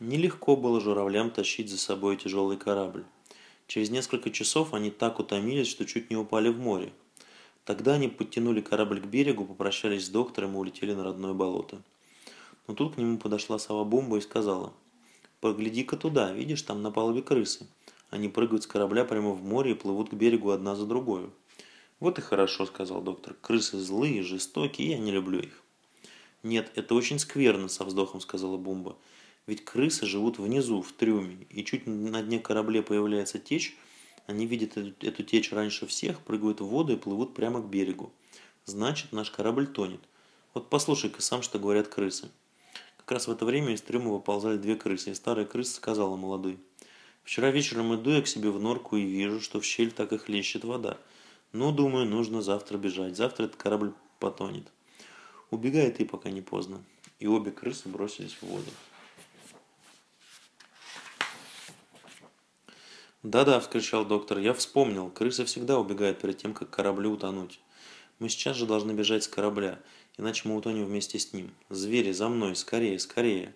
Нелегко было журавлям тащить за собой тяжелый корабль. Через несколько часов они так утомились, что чуть не упали в море. Тогда они подтянули корабль к берегу, попрощались с доктором и улетели на родное болото. Но тут к нему подошла сова Бомба и сказала, «Погляди-ка туда, видишь, там на палубе крысы. Они прыгают с корабля прямо в море и плывут к берегу одна за другой». «Вот и хорошо», — сказал доктор. «Крысы злые, жестокие, я не люблю их». «Нет, это очень скверно», — со вздохом сказала Бомба. Ведь крысы живут внизу, в трюме, и чуть на дне корабля появляется течь, они видят эту, эту течь раньше всех, прыгают в воду и плывут прямо к берегу. Значит, наш корабль тонет. Вот послушай-ка сам, что говорят крысы. Как раз в это время из трюма выползали две крысы, и старая крыса сказала молодой. Вчера вечером иду я к себе в норку и вижу, что в щель так и хлещет вода. Ну, думаю, нужно завтра бежать. Завтра этот корабль потонет. Убегай ты, пока не поздно. И обе крысы бросились в воду. «Да-да», – вскричал доктор, – «я вспомнил. Крысы всегда убегают перед тем, как кораблю утонуть. Мы сейчас же должны бежать с корабля, иначе мы утонем вместе с ним. Звери, за мной, скорее, скорее!»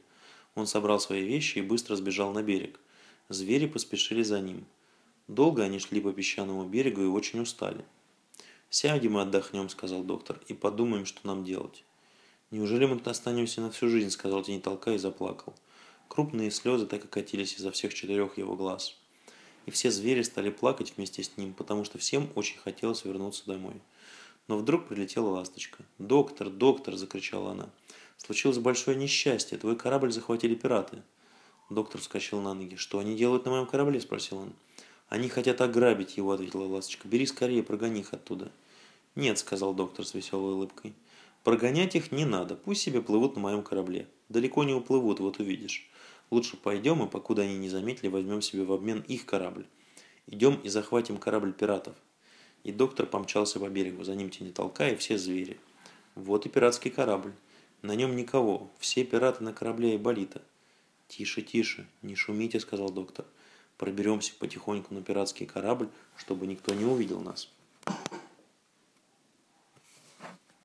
Он собрал свои вещи и быстро сбежал на берег. Звери поспешили за ним. Долго они шли по песчаному берегу и очень устали. «Сядем и отдохнем», – сказал доктор, – «и подумаем, что нам делать». «Неужели мы тут останемся на всю жизнь?» – сказал Тень Толка и заплакал. Крупные слезы так и катились изо всех четырех его глаз и все звери стали плакать вместе с ним, потому что всем очень хотелось вернуться домой. Но вдруг прилетела ласточка. «Доктор, доктор!» – закричала она. «Случилось большое несчастье, твой корабль захватили пираты». Доктор вскочил на ноги. «Что они делают на моем корабле?» – спросил он. «Они хотят ограбить его», – ответила ласточка. «Бери скорее, прогони их оттуда». «Нет», – сказал доктор с веселой улыбкой. «Прогонять их не надо, пусть себе плывут на моем корабле. Далеко не уплывут, вот увидишь. Лучше пойдем и, покуда они не заметили, возьмем себе в обмен их корабль. Идем и захватим корабль пиратов. И доктор помчался по берегу, за ним тени толка и все звери. Вот и пиратский корабль. На нем никого, все пираты на корабле и болита. «Тише, тише, не шумите», — сказал доктор. «Проберемся потихоньку на пиратский корабль, чтобы никто не увидел нас».